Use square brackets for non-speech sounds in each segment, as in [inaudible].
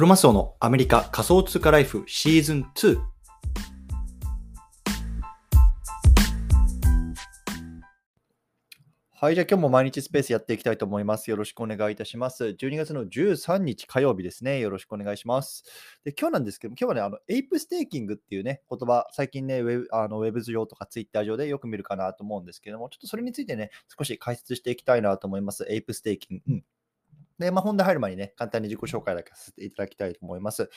クロマスオのアメリカ仮想通貨ライフシーズン2。はい、じゃあ今日も毎日スペースやっていきたいと思います。よろしくお願いいたします。12月の13日火曜日ですね。よろしくお願いします。で、今日なんですけども、今日はね、あの、エイプステーキングっていうね、言葉、最近ね、ウェブあのウェブ上とかツイッター上でよく見るかなと思うんですけども、ちょっとそれについてね、少し解説していきたいなと思います。エイプステーキング。うんで、まあ、本題入る前にね、簡単に自己紹介だけさせていただきたいと思います。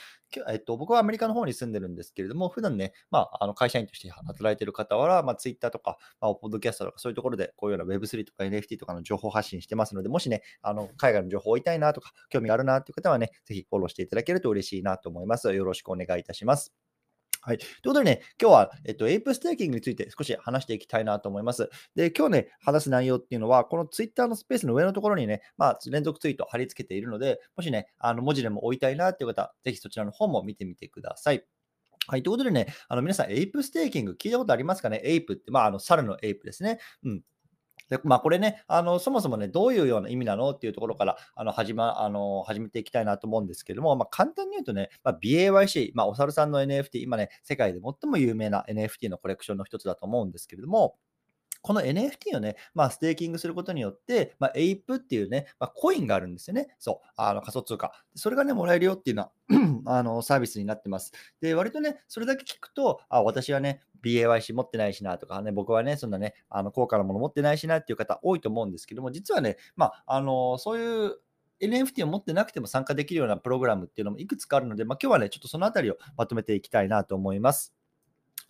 えっと、僕はアメリカの方に住んでるんですけれども、普段ね、まあ、あの会社員として働いてる方は、まあ、Twitter とか、まあ、ポッドキャストとか、そういうところで、こういうような Web3 とか NFT とかの情報発信してますので、もしね、あの海外の情報を追いたいなとか、興味があるなという方はね、ぜひフォローしていただけると嬉しいなと思います。よろしくお願いいたします。はい。ということでね、今日は、えっと、エイプステーキングについて少し話していきたいなと思います。で、今日ね、話す内容っていうのは、このツイッターのスペースの上のところにね、まあ、連続ツイート貼り付けているので、もしね、あの文字でも追いたいなっていう方、ぜひそちらの方も見てみてください。はい。ということでね、あの皆さん、エイプステーキング聞いたことありますかね？エイプって、まあ、あの、猿のエイプですね。うん。でまあ、これねあの、そもそもね、どういうような意味なのっていうところからあの始,、ま、あの始めていきたいなと思うんですけども、まあ、簡単に言うとね、まあ、BAYC、まあ、お猿さんの NFT、今ね、世界で最も有名な NFT のコレクションの一つだと思うんですけれども、この NFT をね、まあ、ステーキングすることによって、まあ、エイプっていうね、まあ、コインがあるんですよね。そう、あの仮想通貨。それがね、もらえるよっていうのは [clears throat] あのサービスになってます。で、割とね、それだけ聞くと、あ、私はね、BAYC 持ってないしなとかね、僕はね、そんなね、あの高価なもの持ってないしなっていう方多いと思うんですけども、実はね、まあ、あのそういう NFT を持ってなくても参加できるようなプログラムっていうのもいくつかあるので、まあ、今日はね、ちょっとそのあたりをまとめていきたいなと思います。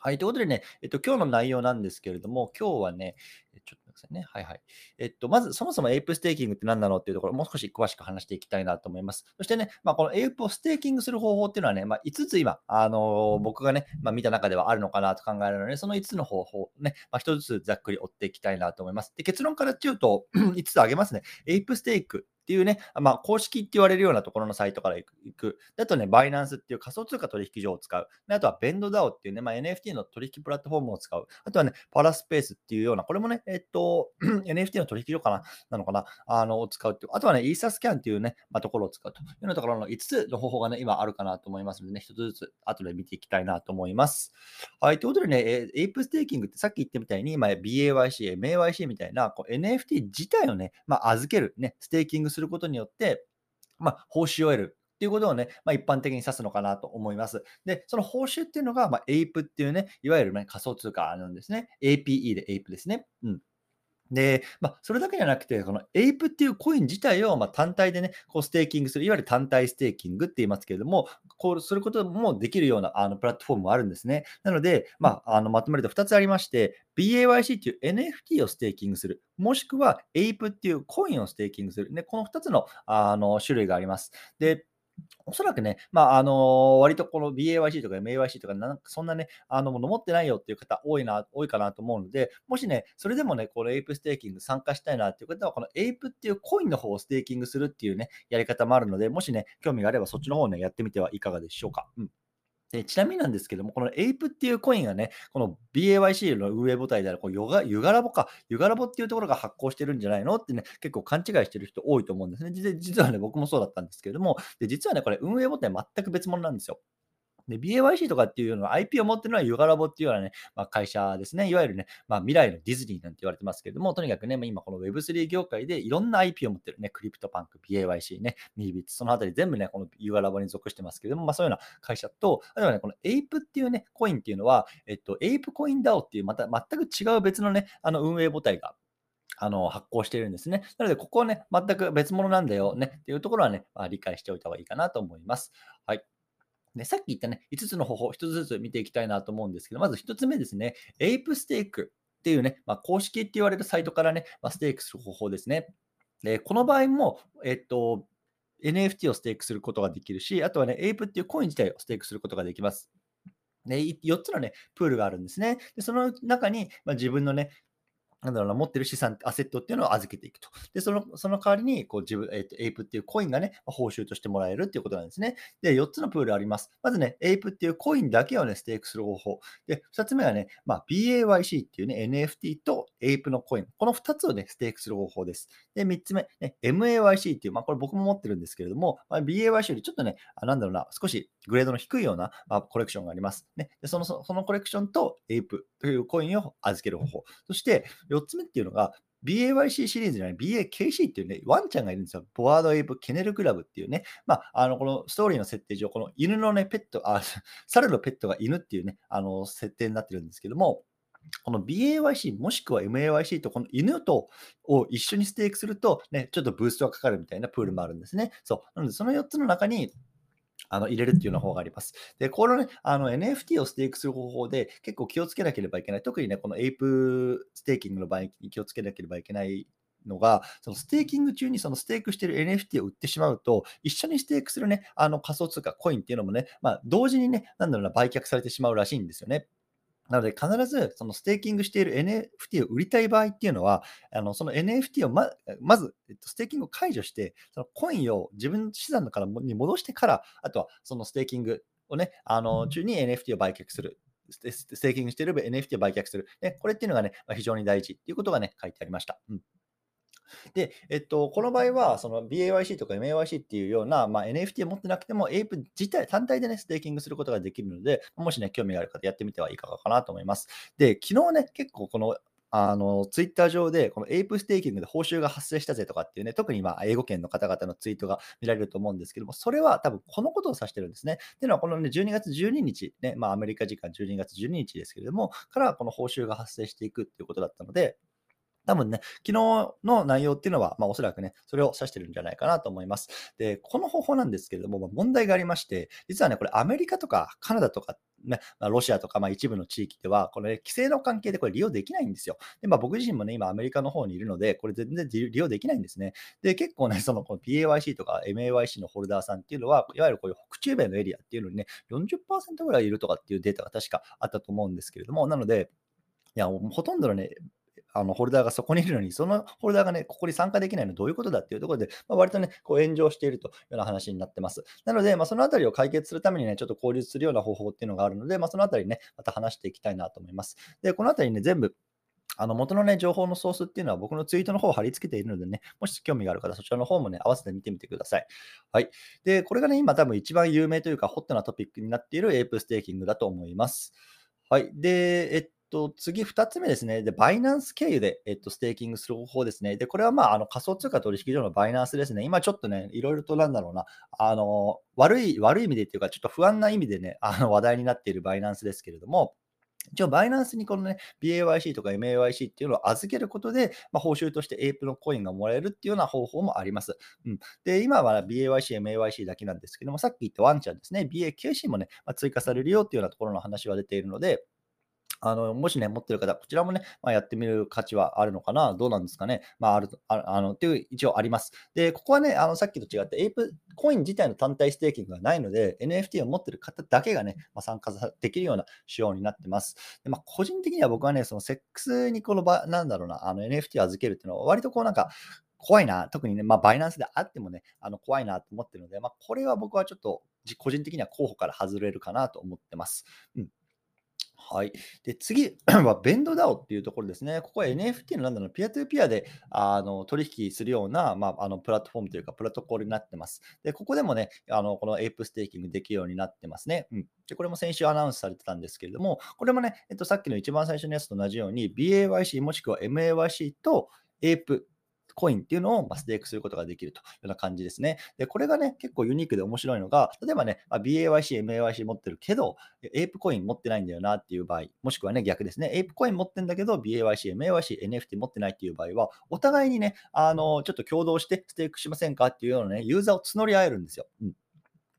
はい。ということでね、えっと、今日の内容なんですけれども、今日はね、えちょっと待ってくださいね。はいはい。えっと、まず、そもそもエイプステーキングって何なのっていうところ、もう少し詳しく話していきたいなと思います。そしてね、まあ、このエイプをステーキングする方法っていうのはね、まあ、5つ今、あのー僕がね、まあ、見た中ではあるのかなと考えるので、その5つの方法をね、まあ、1つずつざっくり追っていきたいなと思います。で、結論から言うと、[clears throat] 5つ挙げますね。エイプステークっていうね、まあ、公式って言われるようなところのサイトから行く。あとね、バイナンスっていう仮想通貨取引所を使う。あとは、 BendDAO っていうね、まあ、NFT の取引プラットフォームを使う。あとはね、 ParaSpace っていうような、これもね、えっと、[clears throat] NFT の取引所かな、なのかな、あの、を使うっていう。あとはね、 Etherscan っていうね、まあ、ところを使うというようなところの5つの方法がね、今あるかなと思いますのでね、1つずつ後で見ていきたいなと思います。はい、ということでね、えエイプステーキングってさっき言ったみたいに、まあ、BAYC、MAYC みたいなこう NFT 自体をね、まあ、預ける、ね、ステーキングすることによって、まあ、報酬を得る。っていうことをね、まあ、一般的に指すのかなと思います。で、その報酬っていうのが、まあ、APE っていうね、いわゆる、ね、仮想通貨なんですね。APE で APE ですね。うん。で、まあ、それだけじゃなくて、この APE っていうコイン自体をま単体でね、こうステーキングする、いわゆる単体ステーキングって言いますけれども、こうすることもできるようなあのプラットフォームもあるんですね。なので、まあ、あのまとめると2つありまして、BAYC っていう NFT をステーキングする、もしくは APE っていうコインをステーキングする、ね、この2つのあの種類があります。で、おそらくね、まあ、あの割とこの BAYC とか MAYC とかなそんなね、あのもの持ってないよっていう方多いな、多いかなと思うので、もしね、それでもね、このエイプステーキング参加したいなっていう方は、このエイプっていうコインの方をステーキングするっていうね、やり方もあるので、もしね、興味があればそっちの方をね、やってみてはいかがでしょうか。うんでちなみになんですけども、このエイプっていうコインがね、この BAYC の運営母体であるこうヨガユガラボか、ユガラボっていうところが発行してるんじゃないの？ってね、結構勘違いしてる人多いと思うんですね。実実はね、僕もそうだったんですけれども、で実はね、これ運営母体全く別物なんですよ。で、BAYC とかっていうのは IP を持ってるのはユガラボっていうようなね、まあ、会社ですね。いわゆるね、まあ、未来のディズニーなんて言われてますけれども、とにかくね、まあ今この Web3 業界でいろんな IP を持ってるね、クリプトパンク、BAYC ね、ミービッツ、そのあたり全部ね、このユガラボに属してますけれども、まあそういうような会社と、あとはね、この APE っていうね、コインっていうのは、えっと、APE コイン DAO っていうまた全く違う別のね、あの運営母体があの発行しているんですね。なので、ここはね、全く別物なんだよねっていうところはね、まあ、理解しておいた方がいいかなと思います。はい。でさっき言ったね、5つの方法、1つずつ見ていきたいなと思うんですけど、まず1つ目ですね、エイプステークっていうね、まあ、公式って言われるサイトからね、まあ、ステークする方法ですね。で、この場合も、えっと、NFT をステークすることができるし、あとはね、エイプっていうコイン自体をステークすることができます。で、4つのね、プールがあるんですね。で、その中に、まあ、自分のね、なんだろうな、持ってる資産、アセットっていうのを預けていくと。で、そのその代わりに、こう自分、えっ、と、エイプっていうコインがね、報酬としてもらえるっていうことなんですね。で、4つのプールあります。まずね、エイプっていうコインだけをね、ステークする方法。で、2つ目はね、まあ、BAYC っていうね、NFT とエイプのコイン。この2つをね、ステークする方法です。で、3つ目、ね、MAYC っていう、まあ、これ僕も持ってるんですけれども、まあ、BAYC よりちょっとね、あなんだろうな、少しグレードの低いような、まあ、コレクションがあります。ね、でそのそのコレクションとエイプというコインを預ける方法。そして、4つ目っていうのが、BAYC シリーズじゃない、BAKC っていうね、ワンちゃんがいるんですよ。 Bored Ape Kennel Club っていうね、まあ、あの、このストーリーの設定上、この犬のね、ペット、あ、[laughs] 猿のペットが犬っていうね、あの、設定になってるんですけども、この BAYC もしくは MAYC とこの犬とを一緒にステークすると、ね、ちょっとブーストがかかるみたいなプールもあるんですね。そう。なので、その4つの中に、あの入れるっていうような方があります。で、このね、あの NFT をステークする方法で結構気をつけなければいけない。特にね、このエイプステーキングの場合に気をつけなければいけないのが、そのステーキング中にそのステークしてる NFT を売ってしまうと、一緒にステークするね、あの仮想通貨、コインっていうのもね、まあ、同時にね、なんだろうな、売却されてしまうらしいんですよね。なので、必ずそのステーキングしている NFT を売りたい場合っていうのは、あのその NFT をままず、えっと、ステーキングを解除して、そのコインを自分の資産からに戻してから、あとはそのステーキングをね、あの中に NFT を売却する。ステーキングしている NFT を売却する。でこれっていうのがね、非常に大事っていうことがね、書いてありました。うんで、えっと、この場合は、その BAYC とか MAYC っていうような、まあ、NFT を持ってなくても、エイプ自体、単体でね、ステーキングすることができるので、もしね、興味がある方、やってみてはいかがかなと思います。で、昨日ね、結構このあの、ツイッター上で、このエイプステーキングで報酬が発生したぜとかっていうね、特に今、英語圏の方々のツイートが見られると思うんですけども、それは多分このことを指してるんですね。っていうのは、このね、12月12日、ね、まあ、アメリカ時間12月12日ですけれども、からこの報酬が発生していくっていうことだったので、多分ね、昨日の内容っていうのは、まあ、おそらくね、それを指してるんじゃないかなと思います。で、この方法なんですけれども、まあ、問題がありまして、実はね、これアメリカとかカナダとか、ね、まあ、ロシアとか、まあ、一部の地域では、この、ね、規制の関係でこれ利用できないんですよ。で、まあ、僕自身もね、今アメリカの方にいるので、これ全然利用できないんですね。で、結構ね、そのこの PAYC とか MAYC のホルダーさんっていうのは、いわゆるこういう北中米のエリアっていうのにね、40%ぐらいいるとかっていうデータが確かあったと思うんですけれども、なので、いや、ほとんどのね、あのホルダーがそこにいるのに、そのホルダーがね、ここに参加できないのはどういうことだっていうところで、まあ、割とね、こう炎上しているというような話になってます。なので、まあ、そのあたりを解決するためにね、ちょっと効率するような方法っていうのがあるので、まあ、そのあたりね、また話していきたいなと思います。で、このあたりね、全部、あの元のね、情報のソースっていうのは僕のツイートの方を貼り付けているのでね、もし興味がある方、そちらの方もね、合わせて見てみてください。はい。で、これがね、今多分一番有名というか、ホットなトピックになっているエイプステーキングだと思います。はい。で、えっと、次2つ目ですね。で、バイナンス経由で、えっと、ステーキングする方法ですね。で、これはまあ、あの仮想通貨取引所のバイナンスですね。今ちょっとね、いろいろとなんだろうな、あの、悪い、悪い意味でっていうか、ちょっと不安な意味でね、あの話題になっているバイナンスですけれども、一応、バイナンスにこのね、BAYC とか MAYC っていうのを預けることで、まあ、報酬として APE のコインがもらえるっていうような方法もあります。うん、で、今は BAYC、MAYC だけなんですけども、さっき言ったワンちゃんですね、BAKC もね、まあ、追加されるよっていうようなところの話は出ているので、あの、もしね、持ってる方、こちらもね、まあ、やってみる価値はあるのかな、どうなんですかね？まあ、ある、ああの、っていう、一応あります。で、ここはね、あの、さっきと違って、エイプコイン自体の単体ステーキングがないので、NFT を持ってる方だけがね、まあ、参加できるような仕様になってます。でまあ、個人的には僕はね、そのセックスにこの場、なんだろうな、あの NFT を預けるっていうのは、割とこうなんか、怖いな、特にね、まあ、バイナンスであってもね、あの怖いなと思ってるので、まあ、これは僕はちょっと、個人的には候補から外れるかなと思ってます。うんはい。で、次は、ベンドダオっていうところですね。ここは NFT のなんだろう、 peer to peer であの取引するような、まあ、あのプラットフォームというか、プロトコールになってます。で、ここでもね、あのこのエイプステーキングできるようになってますね。うん。で、これも先週アナウンスされてたんですけれども、これもね、えっと、さっきの一番最初のやつと同じように、BAYC もしくは MAYC とエイプコインっていうのをステークすることができるというような感じですね。で、これがね、結構ユニークで面白いのが、例えばね、BAYC、MAYC 持ってるけど、エイプコイン持ってないんだよなっていう場合、もしくはね、逆ですね、エイプコイン持ってんだけど、BAYC、MAYC、NFT 持ってないっていう場合は、お互いにね、あの、ちょっと共同してステークしませんかっていうようなね、ユーザーを募り合えるんですよ。うん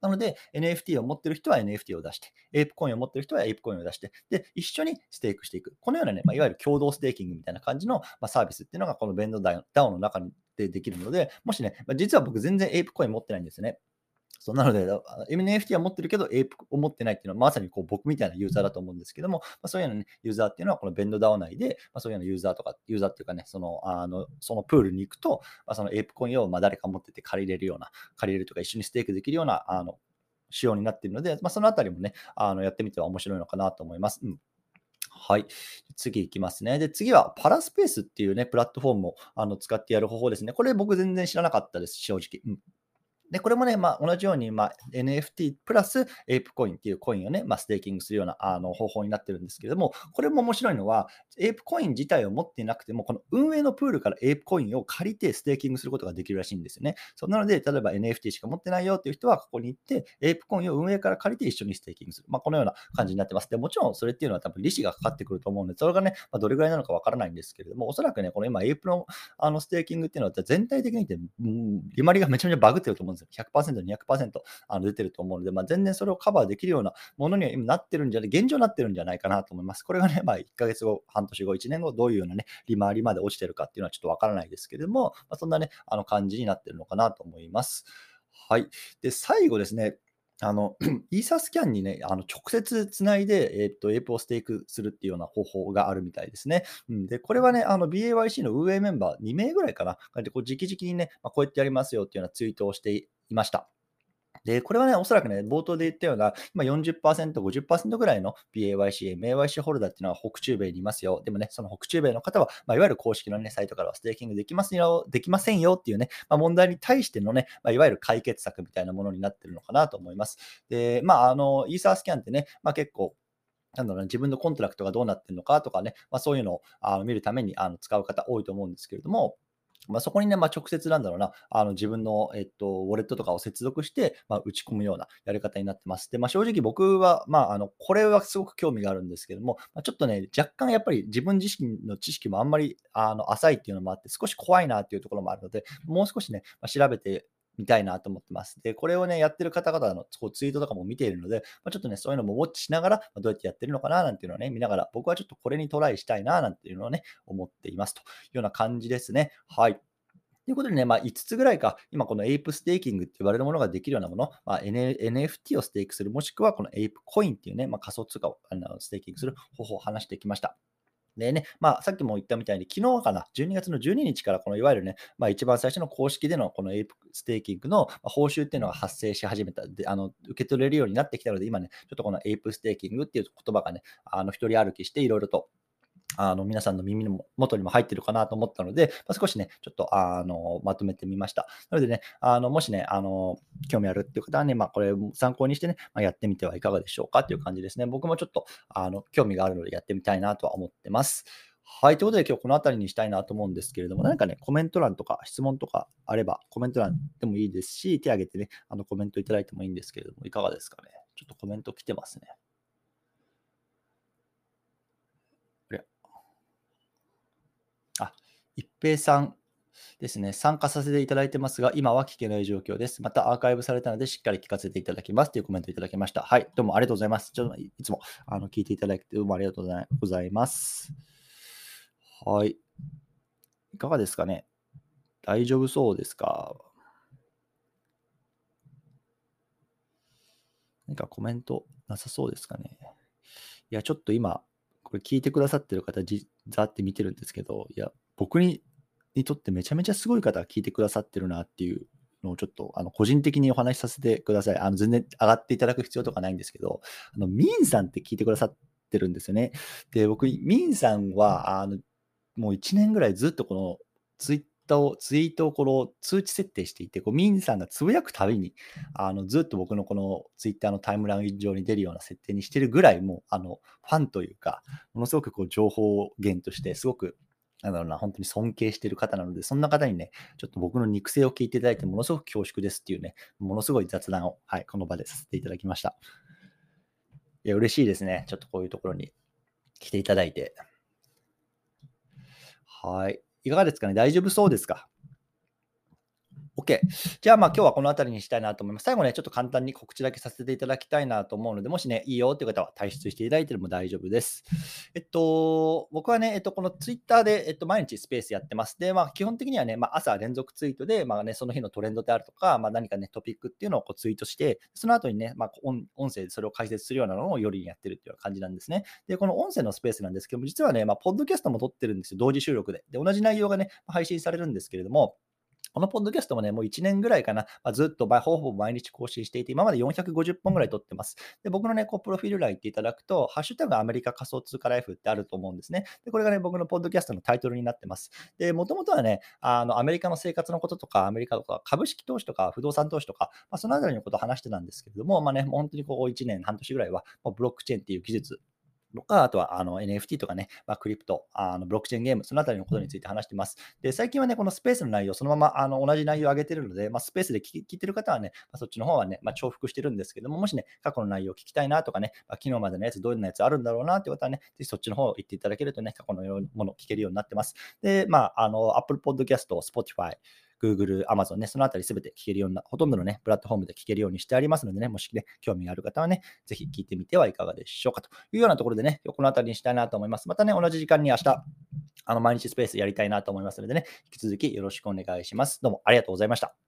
なので、NFT を持ってる人は NFT を出して、エイプコインを持ってる人はエイプコインを出して、で、一緒にステークしていく。このようなね、まあ、いわゆる共同ステーキングみたいな感じの、まあ、サービスっていうのが、この BendDAO の中でできるので、もしね、まあ、実は僕全然エイプコイン持ってないんですよね。そうなので、NFT は持ってるけど、エイプを持ってないっていうのは、まさにこう僕みたいなユーザーだと思うんですけども、まあ、そういうような、ね、ユーザーっていうのは、このベンドダウン内で、まあ、そういうようなユーザーとか、ユーザーっていうかね、そのあのそのプールに行くと、まあ、そのエイプコインをま誰か持ってて借りれるような、借りれるとか一緒にステークできるようなあの仕様になっているので、まあ、そのあたりもね、あのやってみては面白いのかなと思います。うんはい。次いきますね。で、次は ParaSpace っていうね、プラットフォームをあの使ってやる方法ですね。これ僕全然知らなかったです、正直。うんで、これもね、まあ、同じように、まあ、NFT プラスエイプコインっていうコインをね、まあ、ステーキングするようなあの方法になってるんですけれども、これも面白いのは、エイプコイン自体を持っていなくても、この運営のプールからエイプコインを借りてステーキングすることができるらしいんですよね。そうなので、例えば NFT しか持ってないよっていう人は、ここに行って、エイプコインを運営から借りて一緒にステーキングする。まあ、このような感じになってます。でもちろんそれっていうのは多分利子がかかってくると思うので、それがね、まあ、どれぐらいなのかわからないんですけれども、おそらくね、この今、エイプのあのステーキングっていうのは全体的に言って、うん、利回りがめちゃめちゃバグってると思うんです。100%、200%あの出てると思うので、まあ、全然それをカバーできるようなものには今なってるんじゃない、現状なってるんじゃないかなと思います。これがね、まあ、1ヶ月後、半年後、1年後、どういうようなね、利回りまで落ちてるかっていうのはちょっとわからないですけれども、まあ、そんなね、あの感じになってるのかなと思います。はい。で、最後ですね、あの、[clears throat] イーサスキャンにね、あの直接つないで、えっ、と、エープをステークするっていうような方法があるみたいですね。うん、で、これはね、あの、BAYC の運営メンバー2名ぐらいかな。で、こう、直々にね、まあ、こうやってやりますよっていうようなツイートをしていました。で、これはね、おそらくね、冒頭で言ったような、今40%、50%ぐらいの BAYC、MAYC ホルダーっていうのは北中米にいますよ。でもね、その北中米の方は、まあ、いわゆる公式のね、サイトからはステーキングできますよ、できませんよっていうね、まあ、問題に対してのね、まあ、いわゆる解決策みたいなものになってるのかなと思います。で、まあ、あの、 Etherscan ってね、まあ、結構、なんだろう自分のコントラクトがどうなってるのかとかね、まあ、そういうのをあの見るためにあの使う方多いと思うんですけれども、まあ、そこにね、まあ、直接なんだろうな、あの自分の、えっと、ウォレットとかを接続して、まあ、打ち込むようなやり方になってます。で、まあ、正直僕は、まあ、あのこれはすごく興味があるんですけども、まあ、ちょっとね、若干やっぱり自分自身の知識もあんまりあの浅いっていうのもあって、少し怖いなっていうところもあるので、もう少しね、まあ、調べて見たいなと思ってます。で、これをね、やってる方々のこうツイートとかも見ているので、まあ、ちょっとね、そういうのもウォッチしながら、まどうやってやってるのかななんていうのをね、見ながら、僕はちょっとこれにトライしたいななんていうのをね、思っていますというような感じですね。はい。ということでね、まあ、5つぐらいか、今このエイプステーキングって言われるものができるようなもの、まあ、NFT をステークする、もしくはこのエイプコインっていうね、まあ、仮想通貨をあのステーキングする方法を話してきました。でね、まあ、さっきも言ったみたいに、昨日かな、12月の12日から、このいわゆるね、まあ、一番最初の公式でのこのエイプステーキングの報酬っていうのが発生し始めた、であの受け取れるようになってきたので、今ね、ちょっとこのエイプステーキングっていう言葉がね、あの一人歩きして、いろいろとあの皆さんの耳の元にも入ってるかなと思ったので、まあ、少しね、ちょっとあのまとめてみました。なのでね、あのもしね、あの興味あるっていう方はね、まあ、これ参考にしてね、まあ、やってみてはいかがでしょうかっていう感じですね。僕もちょっとあの興味があるのでやってみたいなとは思ってます。はい。ということで今日この辺りにしたいなと思うんですけれども、何かね、コメント欄とか質問とかあれば、コメント欄でもいいですし、手挙げてね、あのコメントいただいてもいいんですけれども、いかがですかね。ちょっとコメント来てますね。一平さんですね、参加させていただいてますが、今は聞けない状況です。またアーカイブされたので、しっかり聞かせていただきますというコメントいただきました。はい、どうもありがとうございます。ちょっといつもあの聞いていただいて、どうもありがとうございます。はい。いかがですかね大丈夫そうですか？何かコメントなさそうですかね？いや、ちょっと今、これ聞いてくださってる方、じざって見てるんですけど、いや、僕ににとってめちゃめちゃすごい方が聞いてくださってるなっていうのをちょっとあの個人的にお話しさせてください。あの全然上がっていただく必要とかないんですけど、あのミンさんって聞いてくださってるんですよね。で、僕、ミンさんはあのもう1年ぐらいずっとこのツイッターを、ツイートをこの通知設定していて、こうミンさんがつぶやくたびに、あのずっと僕のこのツイッターのタイムライン上に出るような設定にしてるぐらい、もうあのファンというか、ものすごくこう情報源としてすごくなんだろうな、本当に尊敬してる方なので、そんな方にね、ちょっと僕の肉声を聞いていただいて、ものすごく恐縮ですっていうね、ものすごい雑談を、はい、この場でさせていただきました。いや、嬉しいですね。ちょっとこういうところに来ていただいて。はい。いかがですかね？大丈夫そうですか？OK。じゃあ、まあ、今日はこの辺りにしたいなと思います。最後ね、ちょっと簡単に告知だけさせていただきたいなと思うので、もしね、いいよという方は退出していただいても大丈夫です。えっと、僕はね、えっと、この Twitter で、えっと、毎日スペースやってます。で、まあ、基本的にはね、まあ、朝連続ツイートで、まあね、その日のトレンドであるとか、まあ、何かね、トピックっていうのをこうツイートして、その後にね、まあ、音声でそれを解説するようなのを夜にやってるっていう感じなんですね。で、この音声のスペースなんですけども、実はね、まあ、ポッドキャストも撮ってるんですよ、同時収録で。で、同じ内容がね、配信されるんですけれども、このポッドキャストもね、もう1年ぐらいかな、まあ、ずっとほぼ毎日更新していて、今まで450本ぐらい撮ってます。で、僕のね、こう、プロフィール欄行っていただくと、ハッシュタグアメリカ仮想通貨ライフってあると思うんですね。で、これがね、僕のポッドキャストのタイトルになってます。で、もともとはね、あの、アメリカの生活のこととか、アメリカとか、株式投資とか、不動産投資とか、まあ、そのあたりのことを話してたんですけれども、まあね、もう本当にここ1年、半年ぐらいは、もうブロックチェーンっていう技術とか、あとはあの NFT とかね、まあ、クリプト、あのブロックチェーンゲーム、そのあたりのことについて話してます。で、最近はね、このスペースの内容、そのままあの同じ内容を上げてるので、まあ、スペースで聞いてる方はね、まあ、そっちの方はね、まあ、重複してるんですけども、もしね、過去の内容を聞きたいなとかね、まあ、昨日までのやつ、どういうなやつあるんだろうなってことはね、ぜひそっちの方を言っていただけるとね、過去のものを聞けるようになってます。で、まあ、あの、Apple Podcast、Spotify、Google、Amazon ね、そのあたりすべて聞けるような、ほとんどのね、プラットフォームで聞けるようにしてありますのでね、もしね、興味がある方はね、ぜひ聞いてみてはいかがでしょうかというようなところでね、このあたりにしたいなと思います。またね、同じ時間に明日、あの、毎日スペースやりたいなと思いますのでね、引き続きよろしくお願いします。どうもありがとうございました。